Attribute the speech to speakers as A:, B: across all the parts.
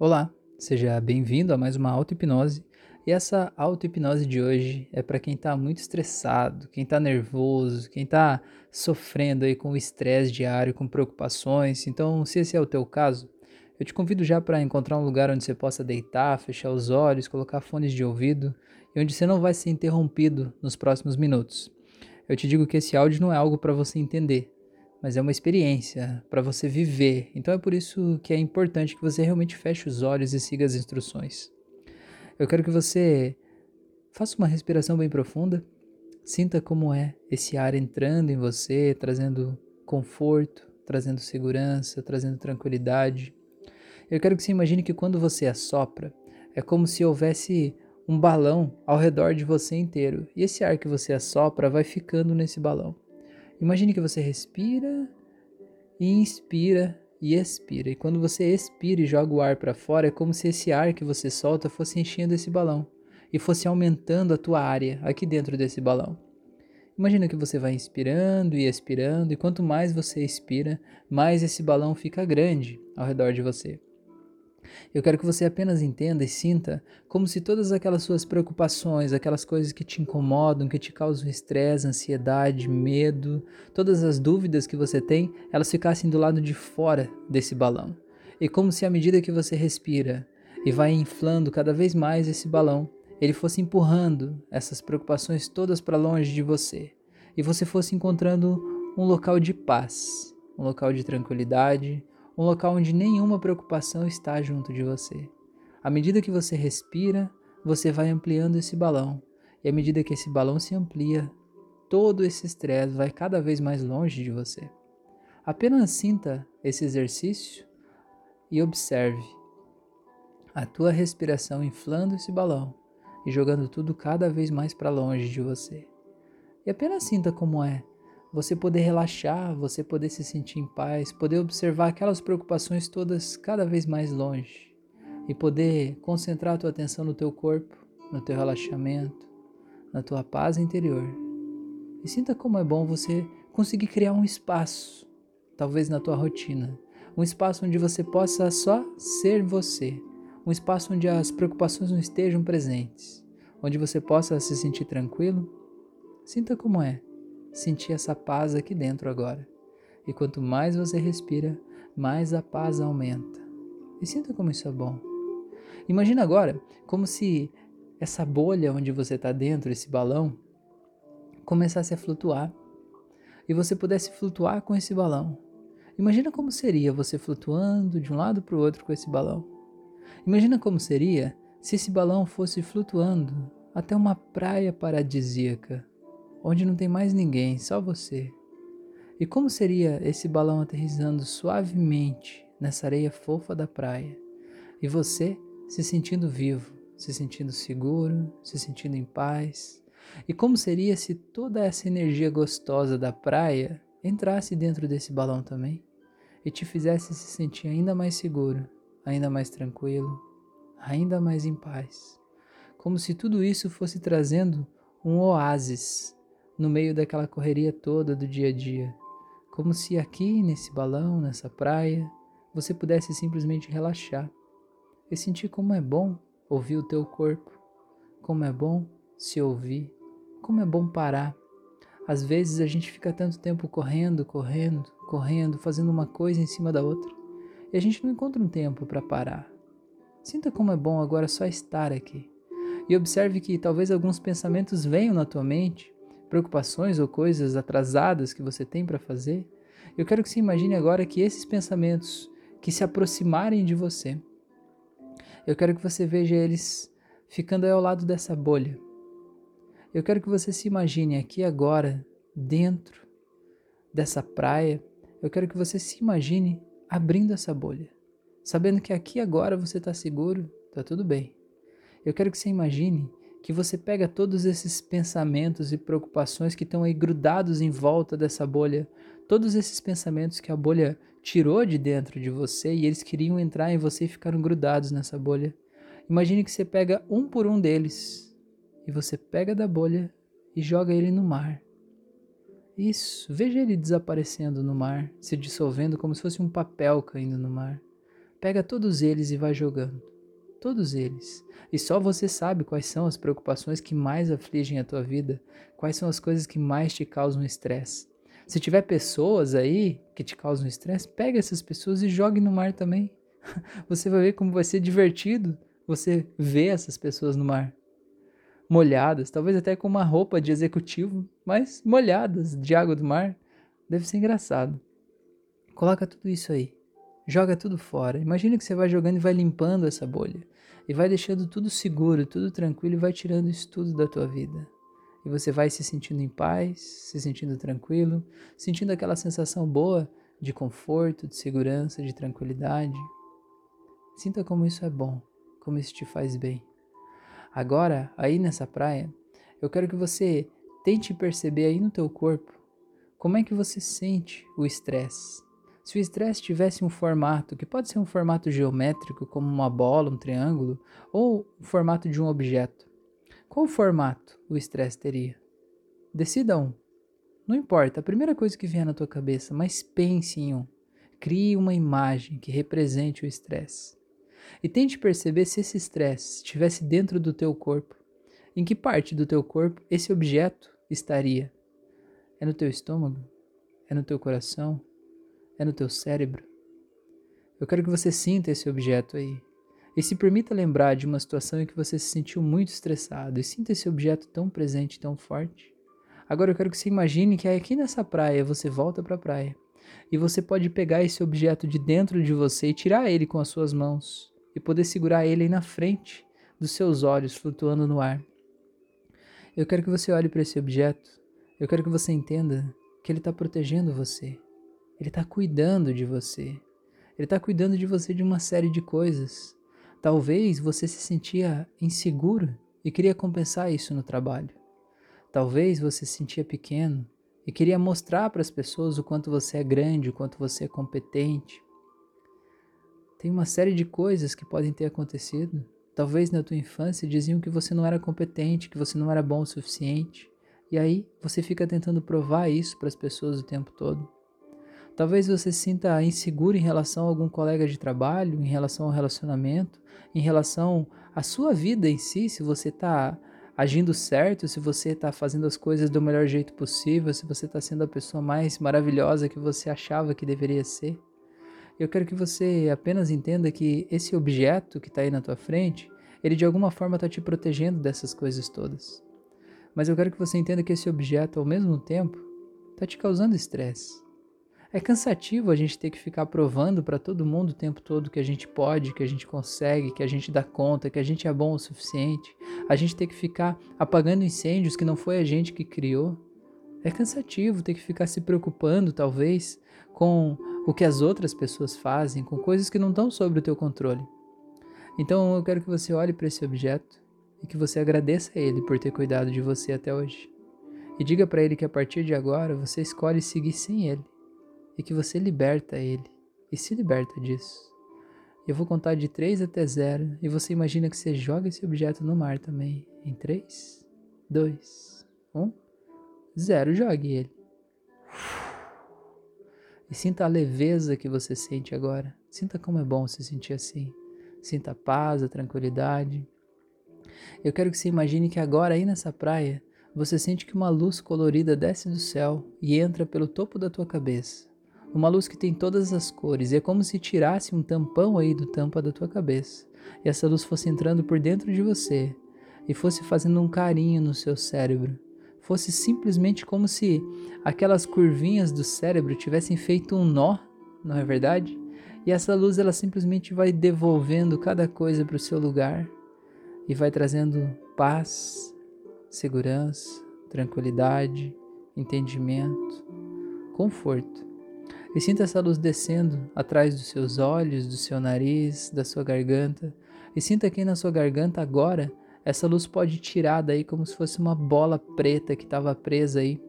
A: Olá, seja bem-vindo a mais uma auto-hipnose. E essa auto-hipnose de hoje é para quem está muito estressado, quem está nervoso, quem está sofrendo aí com o estresse diário, com preocupações. Então, se esse é o teu caso, eu te convido já para encontrar um lugar onde você possa deitar, fechar os olhos, colocar fones de ouvido e onde você não vai ser interrompido nos próximos minutos. Eu te digo que esse áudio não é algo para você entender, mas é uma experiência para você viver. Então é por isso que é importante que você realmente feche os olhos e siga as instruções. Eu quero que você faça uma respiração bem profunda, sinta como é esse ar entrando em você, trazendo conforto, trazendo segurança, trazendo tranquilidade. Eu quero que você imagine que quando você assopra, é como se houvesse um balão ao redor de você inteiro, e esse ar que você assopra vai ficando nesse balão. Imagine que você respira e inspira e expira. E quando você expira e joga o ar para fora, é como se esse ar que você solta fosse enchendo esse balão e fosse aumentando a tua área aqui dentro desse balão. Imagina que você vai inspirando e expirando, e quanto mais você expira, mais esse balão fica grande ao redor de você. Eu quero que você apenas entenda e sinta como se todas aquelas suas preocupações, aquelas coisas que te incomodam, que te causam estresse, ansiedade, medo, todas as dúvidas que você tem, elas ficassem do lado de fora desse balão. E como se à medida que você respira e vai inflando cada vez mais esse balão, ele fosse empurrando essas preocupações todas para longe de você. E você fosse encontrando um local de paz, um local de tranquilidade, um local onde nenhuma preocupação está junto de você. À medida que você respira, você vai ampliando esse balão, e à medida que esse balão se amplia, todo esse estresse vai cada vez mais longe de você. Apenas sinta esse exercício e observe a tua respiração inflando esse balão e jogando tudo cada vez mais para longe de você. E apenas sinta como é você poder relaxar, você poder se sentir em paz, poder observar aquelas preocupações todas cada vez mais longe e poder concentrar a tua atenção no teu corpo, no teu relaxamento, na tua paz interior. E sinta como é bom você conseguir criar um espaço, talvez na tua rotina, um espaço onde você possa só ser você, um espaço onde as preocupações não estejam presentes, onde você possa se sentir tranquilo. Sinta como é sentir essa paz aqui dentro agora. E quanto mais você respira, mais a paz aumenta. E sinta como isso é bom. Imagina agora como se essa bolha onde você está dentro, esse balão, começasse a flutuar e você pudesse flutuar com esse balão. Imagina como seria você flutuando de um lado para o outro com esse balão. Imagina como seria se esse balão fosse flutuando até uma praia paradisíaca, onde não tem mais ninguém, só você. E como seria esse balão aterrissando suavemente nessa areia fofa da praia e você se sentindo vivo, se sentindo seguro, se sentindo em paz? E como seria se toda essa energia gostosa da praia entrasse dentro desse balão também e te fizesse se sentir ainda mais seguro, ainda mais tranquilo, ainda mais em paz? Como se tudo isso fosse trazendo um oásis no meio daquela correria toda do dia a dia, como se aqui nesse balão, nessa praia, você pudesse simplesmente relaxar e sentir como é bom ouvir o teu corpo, como é bom se ouvir, como é bom parar. Às vezes a gente fica tanto tempo correndo, correndo, correndo, fazendo uma coisa em cima da outra, e a gente não encontra um tempo para parar. Sinta como é bom agora só estar aqui. E observe que talvez alguns pensamentos venham na tua mente preocupações ou coisas atrasadas que você tem para fazer, eu quero que você imagine agora que esses pensamentos que se aproximarem de você, eu quero que você veja eles ficando ao lado dessa bolha. Eu quero que você se imagine aqui agora, dentro dessa praia, eu quero que você se imagine abrindo essa bolha, sabendo que aqui agora você está seguro, está tudo bem. Eu quero que você imagine que você pega todos esses pensamentos e preocupações que estão aí grudados em volta dessa bolha, todos esses pensamentos que a bolha tirou de dentro de você e eles queriam entrar em você e ficaram grudados nessa bolha. Imagine que você pega um por um deles e você pega da bolha e joga ele no mar. Isso, veja ele desaparecendo no mar, se dissolvendo como se fosse um papel caindo no mar. Pega todos eles e vai jogando. Todos eles. E só você sabe quais são as preocupações que mais afligem a tua vida, quais são as coisas que mais te causam estresse. Se tiver pessoas aí que te causam estresse, pega essas pessoas e jogue no mar também. Você vai ver como vai ser divertido você ver essas pessoas no mar. Molhadas, talvez até com uma roupa de executivo, mas molhadas de água do mar. Deve ser engraçado. Coloca tudo isso aí. Joga tudo fora. Imagina que você vai jogando e vai limpando essa bolha. E vai deixando tudo seguro, tudo tranquilo e vai tirando isso tudo da tua vida. E você vai se sentindo em paz, se sentindo tranquilo, sentindo aquela sensação boa de conforto, de segurança, de tranquilidade. Sinta como isso é bom, como isso te faz bem. Agora, aí nessa praia, eu quero que você tente perceber aí no teu corpo como é que você sente o estresse. Se o estresse tivesse um formato, que pode ser um formato geométrico, como uma bola, um triângulo, ou o formato de um objeto, qual formato o estresse teria? Decida um. Não importa, a primeira coisa que vier na tua cabeça, mas pense em um. Crie uma imagem que represente o estresse. E tente perceber se esse estresse estivesse dentro do teu corpo. Em que parte do teu corpo esse objeto estaria? É no teu estômago? É no teu coração? É no teu cérebro? Eu quero que você sinta esse objeto aí. E se permita lembrar de uma situação em que você se sentiu muito estressado e sinta esse objeto tão presente, tão forte. Agora eu quero que você imagine que aqui nessa praia você volta para a praia e você pode pegar esse objeto de dentro de você e tirar ele com as suas mãos e poder segurar ele aí na frente dos seus olhos flutuando no ar. Eu quero que você olhe para esse objeto. Eu quero que você entenda que ele está protegendo você. Ele está cuidando de você. Ele está cuidando de você de uma série de coisas. Talvez você se sentia inseguro e queria compensar isso no trabalho. Talvez você se sentia pequeno e queria mostrar para as pessoas o quanto você é grande, o quanto você é competente. Tem uma série de coisas que podem ter acontecido. Talvez na tua infância diziam que você não era competente, que você não era bom o suficiente. E aí você fica tentando provar isso para as pessoas o tempo todo. Talvez você sinta inseguro em relação a algum colega de trabalho, em relação ao relacionamento, em relação à sua vida em si, se você está agindo certo, se você está fazendo as coisas do melhor jeito possível, se você está sendo a pessoa mais maravilhosa que você achava que deveria ser. Eu quero que você apenas entenda que esse objeto que está aí na tua frente, ele de alguma forma está te protegendo dessas coisas todas. Mas eu quero que você entenda que esse objeto, ao mesmo tempo, está te causando estresse é cansativo a gente ter que ficar provando para todo mundo o tempo todo que a gente pode, que a gente consegue, que a gente dá conta, que a gente é bom o suficiente. A gente ter que ficar apagando incêndios que não foi a gente que criou. É cansativo ter que ficar se preocupando, talvez, com o que as outras pessoas fazem, com coisas que não estão sob o teu controle. Então eu quero que você olhe para esse objeto e que você agradeça a ele por ter cuidado de você até hoje. E diga para ele que a partir de agora você escolhe seguir sem ele e que você liberta ele e se liberta disso. Eu vou contar de 3 até 0 e você imagina que você joga esse objeto no mar também. Em 3, 2, 1, 0. Jogue ele. E sinta a leveza que você sente agora. Sinta como é bom se sentir assim. Sinta a paz, a tranquilidade. Eu quero que você imagine que agora aí nessa praia você sente que uma luz colorida desce do céu e entra pelo topo da tua cabeça uma luz que tem todas as cores, e é como se tirasse um tampão aí do tampa da tua cabeça, e essa luz fosse entrando por dentro de você e fosse fazendo um carinho no seu cérebro. Fosse simplesmente como se aquelas curvinhas do cérebro tivessem feito um nó, não é verdade? E essa luz ela simplesmente vai devolvendo cada coisa para o seu lugar e vai trazendo paz, segurança, tranquilidade, entendimento, conforto. E sinta essa luz descendo atrás dos seus olhos, do seu nariz, da sua garganta. E sinta que na sua garganta agora essa luz pode tirar daí como se fosse uma bola preta que estava presa aí,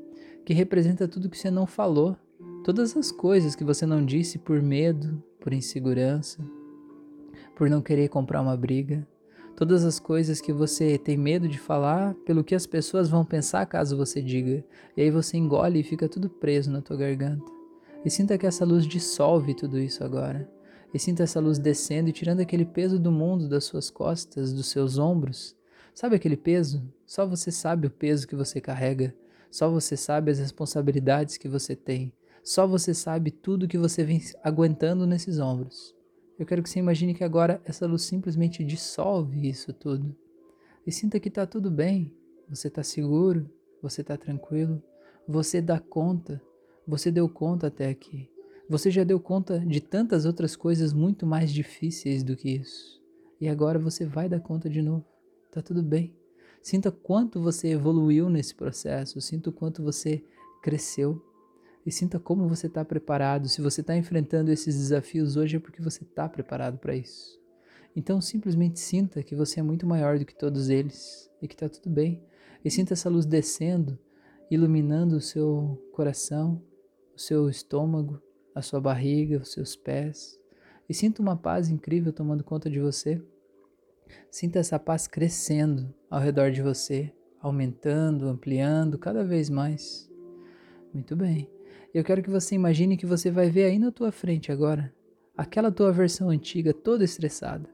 A: que representa tudo que você não falou, todas as coisas que você não disse por medo, por insegurança, por não querer comprar uma briga, todas as coisas que você tem medo de falar pelo que as pessoas vão pensar caso você diga, e aí você engole e fica tudo preso na tua garganta. E sinta que essa luz dissolve tudo isso agora. E sinta essa luz descendo e tirando aquele peso do mundo das suas costas, dos seus ombros. Sabe aquele peso? Só você sabe o peso que você carrega. Só você sabe as responsabilidades que você tem. Só você sabe tudo que você vem aguentando nesses ombros. Eu quero que você imagine que agora essa luz simplesmente dissolve isso tudo. E sinta que está tudo bem. Você está seguro, você está tranquilo, você dá conta, você deu conta até aqui. Você já deu conta de tantas outras coisas muito mais difíceis do que isso. E agora você vai dar conta de novo. Tá tudo bem. Sinta quanto você evoluiu nesse processo, sinta o quanto você cresceu e sinta como você está preparado. Se você está enfrentando esses desafios hoje é porque você está preparado para isso. Então simplesmente sinta que você é muito maior do que todos eles e que está tudo bem. E sinta essa luz descendo, iluminando o seu coração, o seu estômago, a sua barriga, os seus pés. E sinta uma paz incrível tomando conta de você. Sinta essa paz crescendo ao redor de você, aumentando, ampliando cada vez mais. Muito bem. Eu quero que você imagine que você vai ver aí na tua frente agora aquela tua versão antiga toda estressada.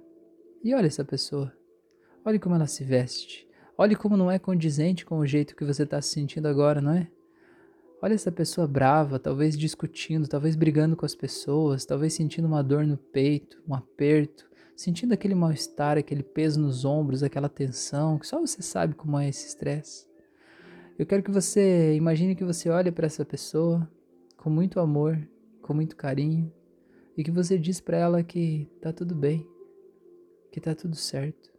A: E olha essa pessoa. Olhe como ela se veste. Olhe como não é condizente com o jeito que você está se sentindo agora, não é? Olha essa pessoa brava, talvez discutindo, talvez brigando com as pessoas, talvez sentindo uma dor no peito, um aperto, sentindo aquele mal-estar, aquele peso nos ombros, aquela tensão, que só você sabe como é esse estresse. Eu quero que você imagine que você olha para essa pessoa com muito amor, com muito carinho, e que você diz para ela que tá tudo bem, que tá tudo certo,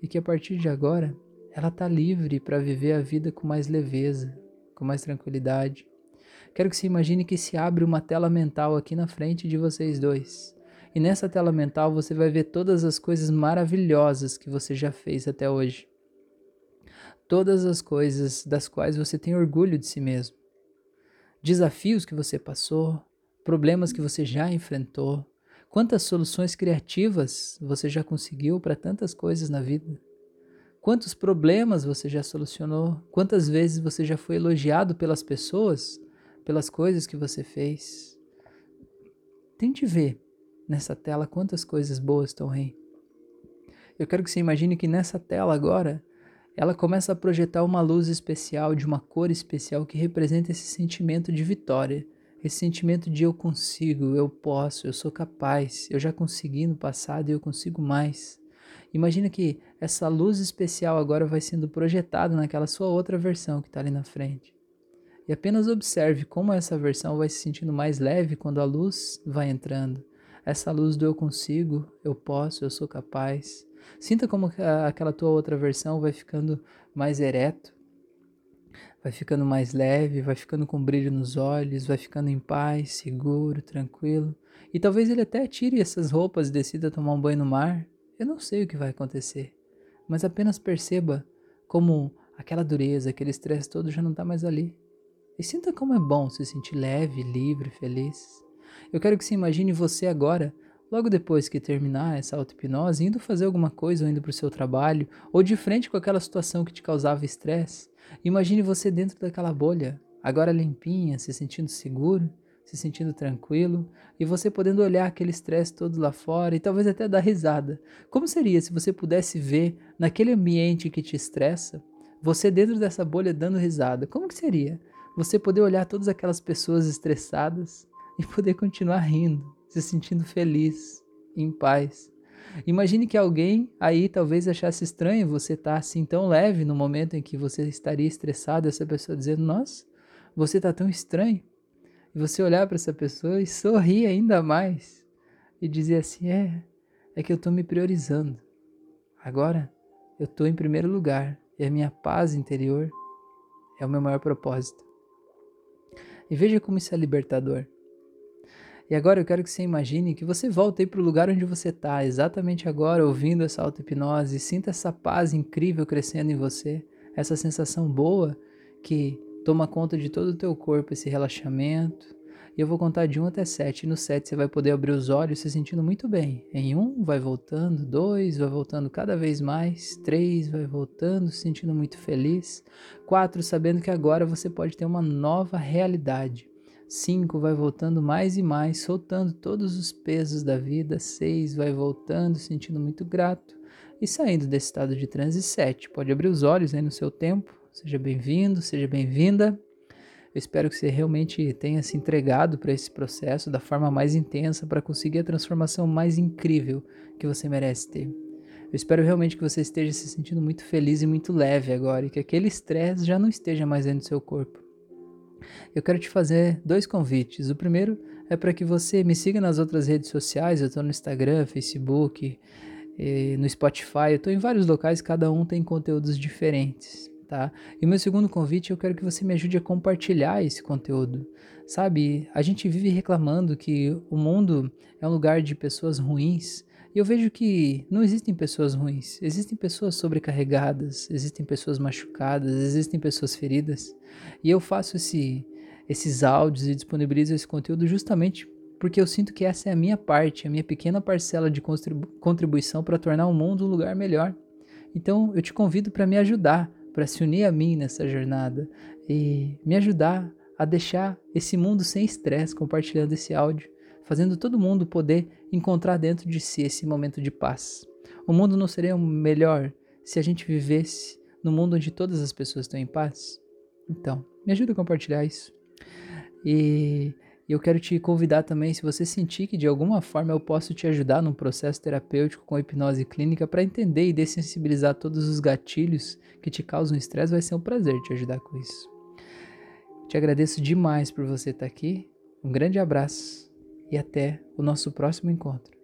A: e que a partir de agora ela está livre para viver a vida com mais leveza, com mais tranquilidade. Quero que você imagine que se abre uma tela mental aqui na frente de vocês dois. E nessa tela mental você vai ver todas as coisas maravilhosas que você já fez até hoje. Todas as coisas das quais você tem orgulho de si mesmo. Desafios que você passou, problemas que você já enfrentou, quantas soluções criativas você já conseguiu para tantas coisas na vida. Quantos problemas você já solucionou? Quantas vezes você já foi elogiado pelas pessoas, pelas coisas que você fez? Tente ver nessa tela quantas coisas boas estão aí. Eu quero que você imagine que nessa tela agora, ela começa a projetar uma luz especial, de uma cor especial que representa esse sentimento de vitória, esse sentimento de eu consigo, eu posso, eu sou capaz, eu já consegui no passado e eu consigo mais. Imagina que essa luz especial agora vai sendo projetada naquela sua outra versão que está ali na frente. E apenas observe como essa versão vai se sentindo mais leve quando a luz vai entrando. Essa luz do eu consigo, eu posso, eu sou capaz. Sinta como aquela tua outra versão vai ficando mais ereto, vai ficando mais leve, vai ficando com brilho nos olhos, vai ficando em paz, seguro, tranquilo. E talvez ele até tire essas roupas e decida tomar um banho no mar, eu não sei o que vai acontecer, mas apenas perceba como aquela dureza, aquele estresse todo já não está mais ali. E sinta como é bom se sentir leve, livre, feliz. Eu quero que você imagine você agora, logo depois que terminar essa auto-hipnose, indo fazer alguma coisa ou indo para o seu trabalho, ou de frente com aquela situação que te causava estresse. Imagine você dentro daquela bolha, agora limpinha, se sentindo seguro, se sentindo tranquilo e você podendo olhar aquele estresse todo lá fora e talvez até dar risada. Como seria se você pudesse ver naquele ambiente que te estressa, você dentro dessa bolha dando risada? Como que seria? Você poder olhar todas aquelas pessoas estressadas e poder continuar rindo, se sentindo feliz, em paz. Imagine que alguém aí talvez achasse estranho você estar tá assim tão leve no momento em que você estaria estressado, essa pessoa dizendo: Nossa, você está tão estranho. Você olhar para essa pessoa e sorrir ainda mais e dizer assim: é, é que eu estou me priorizando. Agora eu estou em primeiro lugar e a minha paz interior é o meu maior propósito. E veja como isso é libertador. E agora eu quero que você imagine que você volta aí para o lugar onde você está, exatamente agora, ouvindo essa auto-hipnose, sinta essa paz incrível crescendo em você, essa sensação boa que Toma conta de todo o teu corpo esse relaxamento. E eu vou contar de 1 até 7. E no 7 você vai poder abrir os olhos se sentindo muito bem. Em 1 vai voltando, 2 vai voltando cada vez mais, 3 vai voltando, se sentindo muito feliz, 4 sabendo que agora você pode ter uma nova realidade. 5 vai voltando mais e mais, soltando todos os pesos da vida. 6 vai voltando, sentindo muito grato e saindo desse estado de transe. 7 pode abrir os olhos aí no seu tempo. Seja bem-vindo, seja bem-vinda. Eu espero que você realmente tenha se entregado para esse processo da forma mais intensa para conseguir a transformação mais incrível que você merece ter. Eu espero realmente que você esteja se sentindo muito feliz e muito leve agora e que aquele estresse já não esteja mais dentro do seu corpo. Eu quero te fazer dois convites. O primeiro é para que você me siga nas outras redes sociais. Eu estou no Instagram, Facebook, no Spotify. Eu estou em vários locais, cada um tem conteúdos diferentes tá? E meu segundo convite, eu quero que você me ajude a compartilhar esse conteúdo. Sabe, a gente vive reclamando que o mundo é um lugar de pessoas ruins, e eu vejo que não existem pessoas ruins, existem pessoas sobrecarregadas, existem pessoas machucadas, existem pessoas feridas. E eu faço esse, esses áudios e disponibilizo esse conteúdo justamente porque eu sinto que essa é a minha parte, a minha pequena parcela de contribuição para tornar o mundo um lugar melhor. Então eu te convido para me ajudar, para se unir a mim nessa jornada e me ajudar a deixar esse mundo sem estresse, compartilhando esse áudio, fazendo todo mundo poder encontrar dentro de si esse momento de paz. O mundo não seria melhor se a gente vivesse no mundo onde todas as pessoas estão em paz? Então, me ajuda a compartilhar isso. E e eu quero te convidar também, se você sentir que de alguma forma eu posso te ajudar num processo terapêutico com hipnose clínica para entender e dessensibilizar todos os gatilhos que te causam estresse, vai ser um prazer te ajudar com isso. Te agradeço demais por você estar aqui. Um grande abraço e até o nosso próximo encontro.